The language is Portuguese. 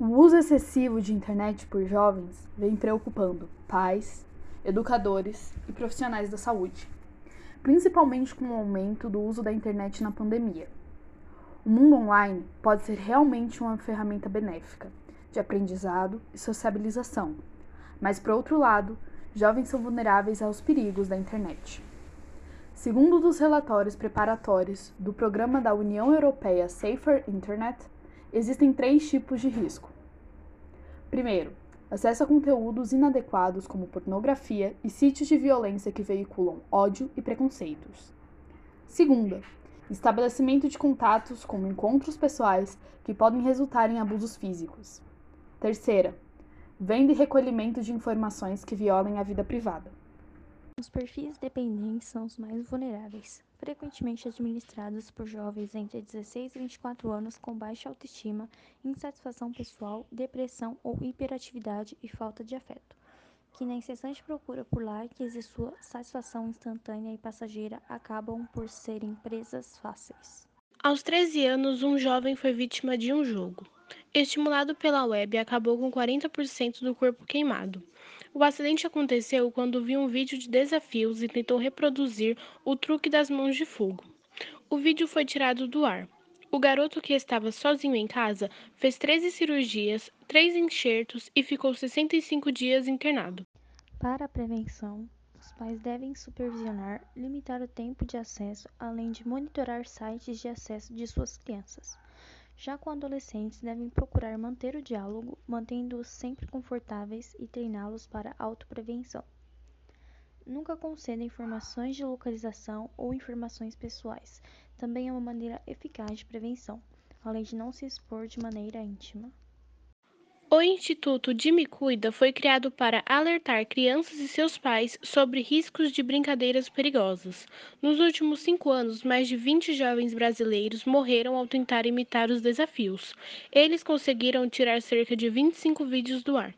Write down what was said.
O uso excessivo de internet por jovens vem preocupando pais, educadores e profissionais da saúde, principalmente com o aumento do uso da internet na pandemia. O mundo online pode ser realmente uma ferramenta benéfica de aprendizado e sociabilização, mas, por outro lado, jovens são vulneráveis aos perigos da internet. Segundo dos relatórios preparatórios do Programa da União Europeia Safer Internet, existem três tipos de risco. Primeiro, acesso a conteúdos inadequados como pornografia e sítios de violência que veiculam ódio e preconceitos. Segunda, estabelecimento de contatos como encontros pessoais que podem resultar em abusos físicos. Terceira, venda e recolhimento de informações que violem a vida privada. Os perfis dependentes são os mais vulneráveis, frequentemente administrados por jovens entre 16 e 24 anos com baixa autoestima, insatisfação pessoal, depressão ou hiperatividade e falta de afeto, que na incessante procura por likes e sua satisfação instantânea e passageira acabam por serem presas fáceis. Aos 13 anos, um jovem foi vítima de um jogo. Estimulado pela web, acabou com 40% do corpo queimado. O acidente aconteceu quando viu um vídeo de desafios e tentou reproduzir o truque das mãos de fogo. O vídeo foi tirado do ar. O garoto, que estava sozinho em casa, fez 13 cirurgias, 3 enxertos e ficou 65 dias internado. Para a prevenção, os pais devem supervisionar, limitar o tempo de acesso, além de monitorar sites de acesso de suas crianças. Já com adolescentes, devem procurar manter o diálogo, mantendo-os sempre confortáveis e treiná-los para autoprevenção. Nunca conceda informações de localização ou informações pessoais. Também é uma maneira eficaz de prevenção, além de não se expor de maneira íntima. O Instituto Me Cuida foi criado para alertar crianças e seus pais sobre riscos de brincadeiras perigosas. Nos últimos cinco anos, mais de 20 jovens brasileiros morreram ao tentar imitar os desafios. Eles conseguiram tirar cerca de 25 vídeos do ar.